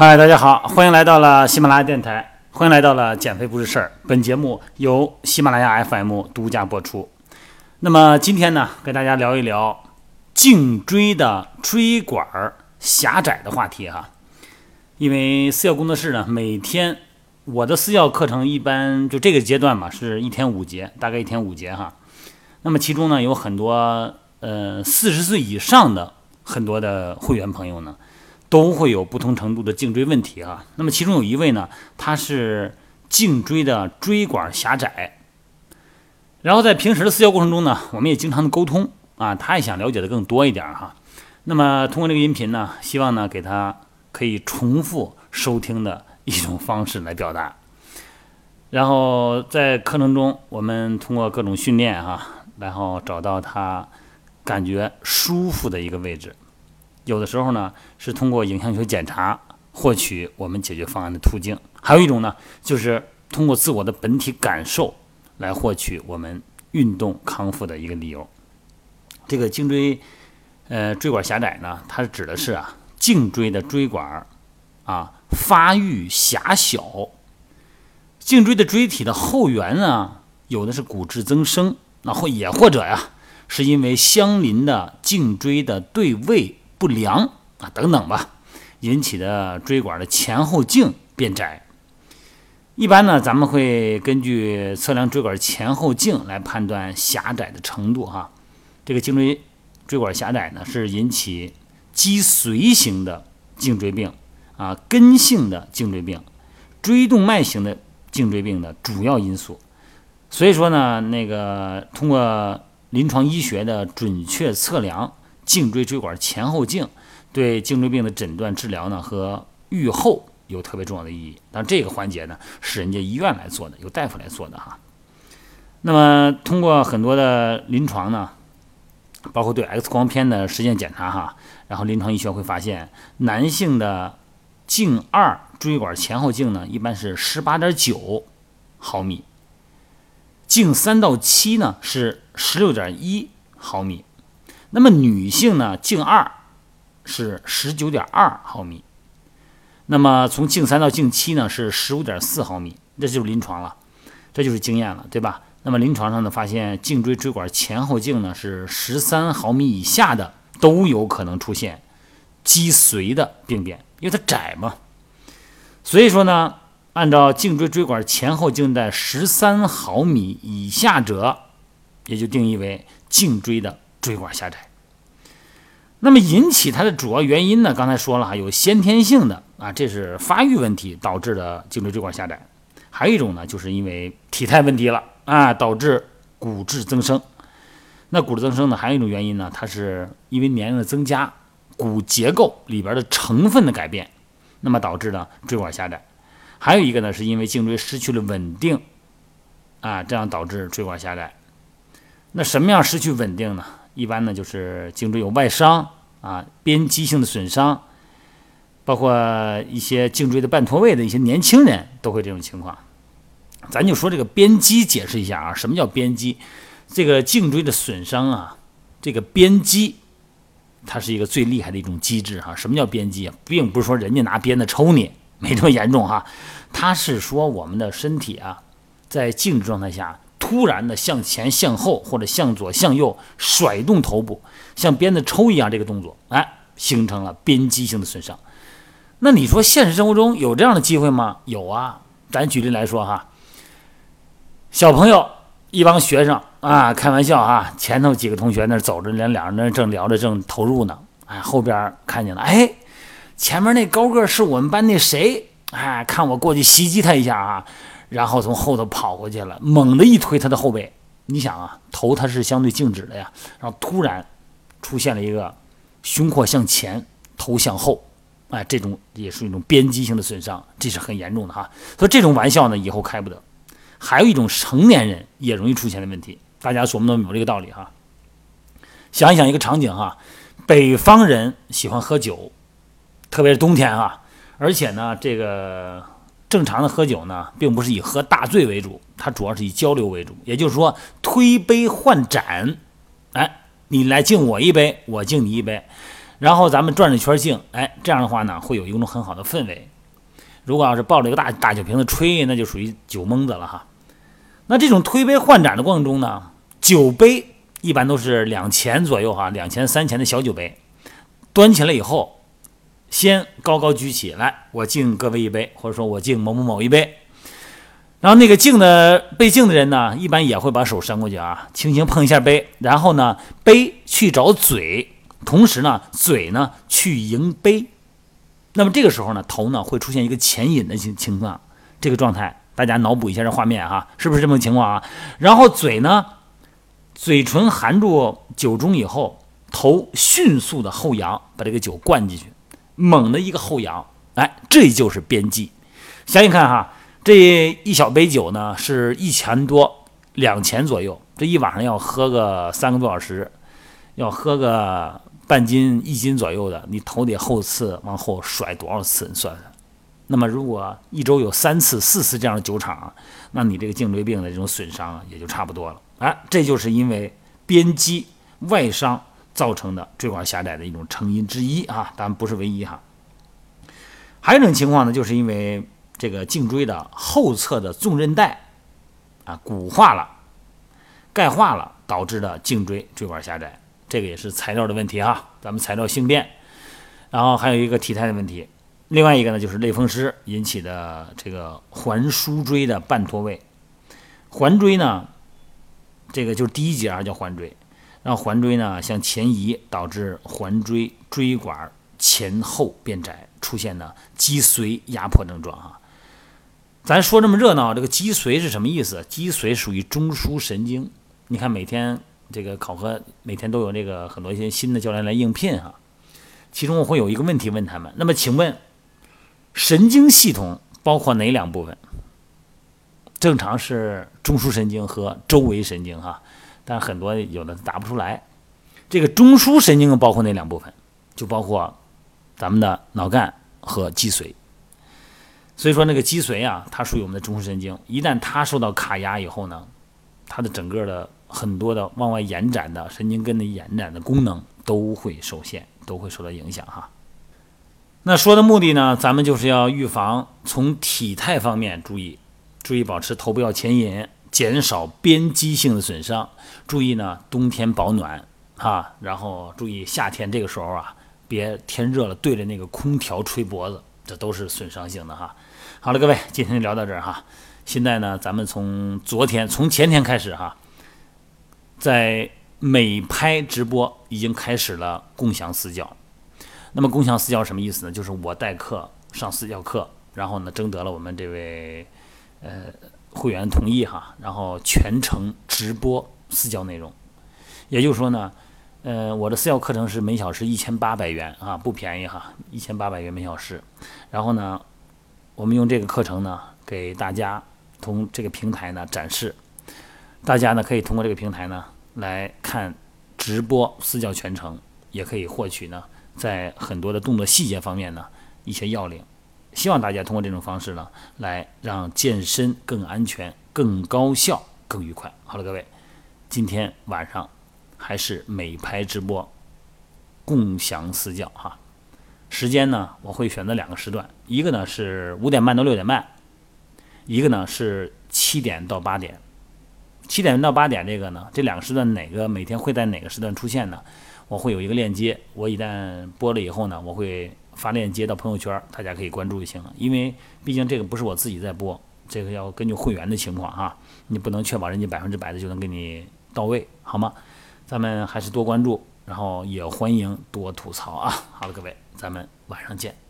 嗨，大家好，欢迎来到了喜马拉雅电台，欢迎来到了减肥不是事儿。本节目由喜马拉雅 FM 独家播出。那么今天呢，跟大家聊一聊颈椎的椎管儿狭窄的话题哈。因为私教工作室呢，每天我的私教课程一般就这个阶段嘛，是一天五节，大概一天五节哈。那么其中呢，有很多呃四十岁以上的很多的会员朋友呢。都会有不同程度的颈椎问题啊。那么其中有一位呢，他是颈椎的椎管狭窄。然后在平时的私教过程中呢，我们也经常的沟通啊，他也想了解的更多一点哈。那么通过这个音频呢，希望呢给他可以重复收听的一种方式来表达。然后在课程中，我们通过各种训练哈，然后找到他感觉舒服的一个位置。有的时候呢，是通过影像学检查获取我们解决方案的途径；还有一种呢，就是通过自我的本体感受来获取我们运动康复的一个理由。这个颈椎呃椎管狭窄呢，它指的是啊颈椎的椎管啊发育狭小，颈椎的椎体的后缘呢，有的是骨质增生，那或也或者呀，是因为相邻的颈椎的对位。不良啊，等等吧，引起的椎管的前后径变窄。一般呢，咱们会根据测量椎管前后径来判断狭窄的程度哈。这个颈椎椎管狭窄呢，是引起脊髓型的颈椎病啊、根性的颈椎病、椎动脉型的颈椎病的主要因素。所以说呢，那个通过临床医学的准确测量。颈椎椎管前后径对颈椎病的诊断治疗呢和预后有特别重要的意义，但这个环节呢是人家医院来做的，由大夫来做的哈。那么通过很多的临床呢，包括对 X 光片的实践检查哈，然后临床医学会发现，男性的颈二椎管前后径呢一般是十八点九毫米，颈三到七呢是十六点一毫米。那么女性呢，颈二是十九点二毫米，那么从颈三到颈七呢是十五点四毫米，这就是临床了，这就是经验了，对吧？那么临床上呢，发现颈椎椎管前后径呢是十三毫米以下的都有可能出现脊髓的病变，因为它窄嘛。所以说呢，按照颈椎椎管前后径在十三毫米以下者，也就定义为颈椎的。椎管狭窄，那么引起它的主要原因呢？刚才说了哈，有先天性的啊，这是发育问题导致的颈椎椎管狭窄；还有一种呢，就是因为体态问题了啊，导致骨质增生。那骨质增生呢，还有一种原因呢，它是因为年龄的增加，骨结构里边的成分的改变，那么导致的椎管狭窄。还有一个呢，是因为颈椎失去了稳定啊，这样导致椎管狭窄。那什么样失去稳定呢？一般呢，就是颈椎有外伤啊，边肌性的损伤，包括一些颈椎的半脱位的一些年轻人都会这种情况。咱就说这个边肌，解释一下啊，什么叫边肌？这个颈椎的损伤啊，这个边肌，它是一个最厉害的一种机制哈。什么叫边肌啊？并不是说人家拿鞭子抽你，没这么严重哈。它是说我们的身体啊，在静止状态下。突然的向前、向后或者向左、向右甩动头部，像鞭子抽一样，这个动作，哎，形成了边肌性的损伤。那你说现实生活中有这样的机会吗？有啊，咱举例来说哈，小朋友一帮学生啊，开玩笑啊，前头几个同学那走着，连两人那正聊着，正投入呢，哎，后边看见了，哎，前面那高个是我们班那谁，哎，看我过去袭击他一下啊。然后从后头跑过去了，猛地一推他的后背。你想啊，头它是相对静止的呀，然后突然出现了一个胸廓向前，头向后，哎，这种也是一种边肌性的损伤，这是很严重的哈。所以这种玩笑呢，以后开不得。还有一种成年人也容易出现的问题，大家琢磨琢磨这个道理哈。想一想一个场景哈，北方人喜欢喝酒，特别是冬天啊，而且呢，这个。正常的喝酒呢，并不是以喝大醉为主，它主要是以交流为主。也就是说，推杯换盏，哎，你来敬我一杯，我敬你一杯，然后咱们转着圈敬，哎，这样的话呢，会有一种很好的氛围。如果要是抱着一个大大酒瓶子吹，那就属于酒蒙子了哈。那这种推杯换盏的过程中呢，酒杯一般都是两钱左右哈，两钱三钱的小酒杯，端起来以后，先高高举起来，我敬各位一杯，或者说我敬某某某一杯。然后那个敬的被敬的人呢，一般也会把手伸过去啊，轻轻碰一下杯，然后呢，杯去找嘴，同时呢，嘴呢去迎杯。那么这个时候呢，头呢会出现一个前引的情情况，这个状态大家脑补一下这画面哈，是不是这么个情况啊？然后嘴呢，嘴唇含住酒盅以后，头迅速的后仰，把这个酒灌进去，猛的一个后仰，哎，这就是边际。想想看哈。这一小杯酒呢，是一钱多，两钱左右。这一晚上要喝个三个多小时，要喝个半斤、一斤左右的，你头得后次往后甩多少次？你算算。那么，如果一周有三次、四次这样的酒场，那你这个颈椎病的这种损伤，也就差不多了。哎，这就是因为边肌外伤造成的椎管狭窄的一种成因之一啊，当然不是唯一哈。还有一种情况呢，就是因为。这个颈椎的后侧的纵韧带啊骨化了、钙化了，导致的颈椎椎管狭窄，这个也是材料的问题哈。咱们材料性变，然后还有一个体态的问题，另外一个呢就是类风湿引起的这个环枢椎的半脱位。环椎呢，这个就是第一节啊叫环椎，让环椎呢向前移，导致环椎椎管前后变窄，出现呢脊髓压迫症状啊。咱说这么热闹，这个脊髓是什么意思？脊髓属于中枢神经。你看每天这个考核，每天都有这个很多一些新的教练来应聘哈。其中我会有一个问题问他们：那么请问，神经系统包括哪两部分？正常是中枢神经和周围神经哈，但很多有的答不出来。这个中枢神经包括哪两部分？就包括咱们的脑干和脊髓。所以说那个脊髓啊，它属于我们的中枢神经，一旦它受到卡压以后呢，它的整个的很多的往外延展的神经根的延展的功能都会受限，都会受到影响哈。那说的目的呢，咱们就是要预防从体态方面注意，注意保持头部要前引，减少边肌性的损伤，注意呢冬天保暖哈，然后注意夏天这个时候啊，别天热了对着那个空调吹脖子，这都是损伤性的哈。好了，各位，今天就聊到这儿哈。现在呢，咱们从昨天、从前天开始哈，在美拍直播已经开始了共享私教。那么共享私教什么意思呢？就是我代课上私教课，然后呢征得了我们这位呃会员同意哈，然后全程直播私教内容。也就是说呢，呃，我的私教课程是每小时一千八百元啊，不便宜哈，一千八百元每小时。然后呢。我们用这个课程呢，给大家从这个平台呢展示，大家呢可以通过这个平台呢来看直播私教全程，也可以获取呢在很多的动作细节方面呢一些要领。希望大家通过这种方式呢，来让健身更安全、更高效、更愉快。好了，各位，今天晚上还是美拍直播共享私教哈。时间呢，我会选择两个时段，一个呢是五点半到六点半，一个呢是七点到八点。七点到八点这个呢，这两个时段哪个每天会在哪个时段出现呢？我会有一个链接，我一旦播了以后呢，我会发链接到朋友圈，大家可以关注就行了。因为毕竟这个不是我自己在播，这个要根据会员的情况啊，你不能确保人家百分之百的就能给你到位，好吗？咱们还是多关注，然后也欢迎多吐槽啊。好了，各位。咱们晚上见。